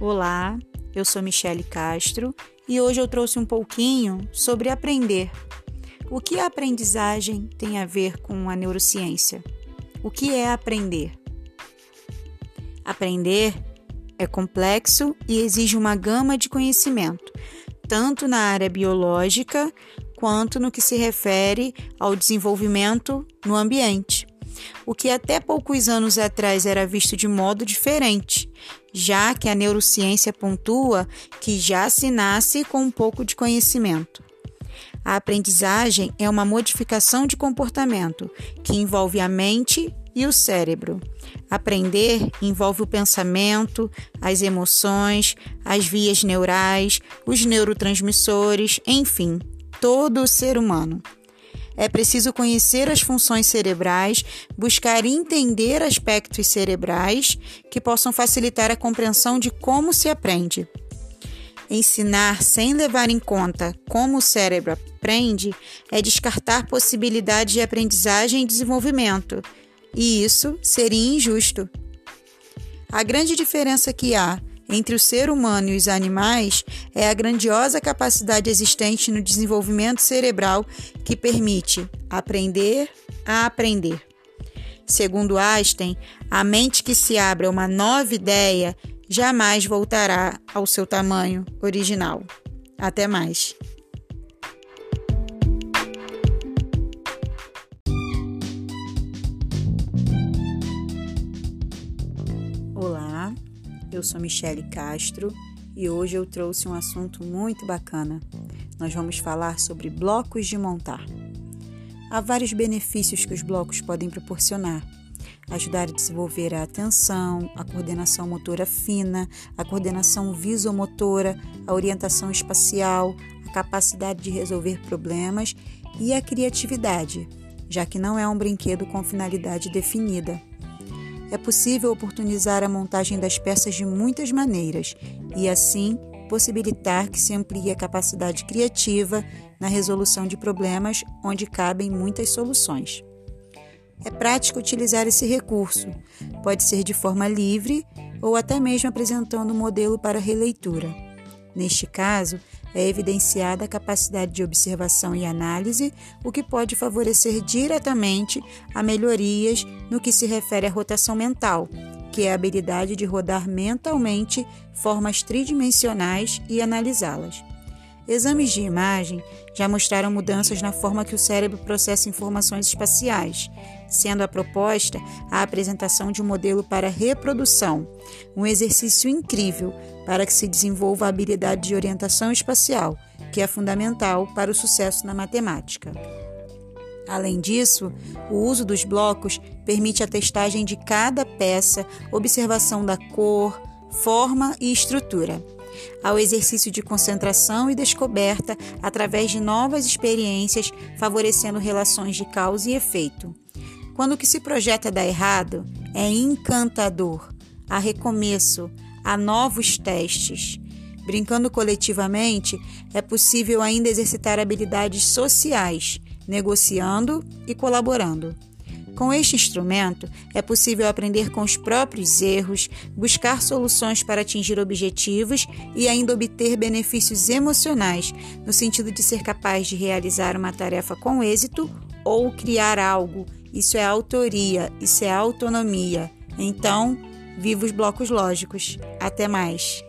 Olá, eu sou Michele Castro e hoje eu trouxe um pouquinho sobre aprender. O que a aprendizagem tem a ver com a neurociência? O que é aprender? Aprender é complexo e exige uma gama de conhecimento, tanto na área biológica quanto no que se refere ao desenvolvimento no ambiente o que até poucos anos atrás era visto de modo diferente, já que a neurociência pontua que já se nasce com um pouco de conhecimento. A aprendizagem é uma modificação de comportamento que envolve a mente e o cérebro. Aprender envolve o pensamento, as emoções, as vias neurais, os neurotransmissores, enfim, todo o ser humano. É preciso conhecer as funções cerebrais, buscar entender aspectos cerebrais que possam facilitar a compreensão de como se aprende. Ensinar sem levar em conta como o cérebro aprende é descartar possibilidades de aprendizagem e desenvolvimento, e isso seria injusto. A grande diferença que há entre o ser humano e os animais é a grandiosa capacidade existente no desenvolvimento cerebral que permite aprender a aprender. Segundo Einstein, a mente que se abre a uma nova ideia jamais voltará ao seu tamanho original. Até mais. Olá, eu sou Michele Castro e hoje eu trouxe um assunto muito bacana. Nós vamos falar sobre blocos de montar. Há vários benefícios que os blocos podem proporcionar. Ajudar a desenvolver a atenção, a coordenação motora fina, a coordenação visomotora, a orientação espacial, a capacidade de resolver problemas e a criatividade, já que não é um brinquedo com finalidade definida. É possível oportunizar a montagem das peças de muitas maneiras e, assim, possibilitar que se amplie a capacidade criativa na resolução de problemas onde cabem muitas soluções. É prático utilizar esse recurso, pode ser de forma livre ou até mesmo apresentando um modelo para releitura. Neste caso, é evidenciada a capacidade de observação e análise, o que pode favorecer diretamente a melhorias no que se refere à rotação mental, que é a habilidade de rodar mentalmente formas tridimensionais e analisá-las. Exames de imagem já mostraram mudanças na forma que o cérebro processa informações espaciais, sendo a proposta a apresentação de um modelo para reprodução, um exercício incrível para que se desenvolva a habilidade de orientação espacial, que é fundamental para o sucesso na matemática. Além disso, o uso dos blocos permite a testagem de cada peça, observação da cor, forma e estrutura ao exercício de concentração e descoberta através de novas experiências, favorecendo relações de causa e efeito. Quando o que se projeta dá errado, é encantador. Há recomeço, há novos testes. Brincando coletivamente, é possível ainda exercitar habilidades sociais, negociando e colaborando. Com este instrumento, é possível aprender com os próprios erros, buscar soluções para atingir objetivos e ainda obter benefícios emocionais, no sentido de ser capaz de realizar uma tarefa com êxito ou criar algo. Isso é autoria, isso é autonomia. Então, viva os blocos lógicos. Até mais!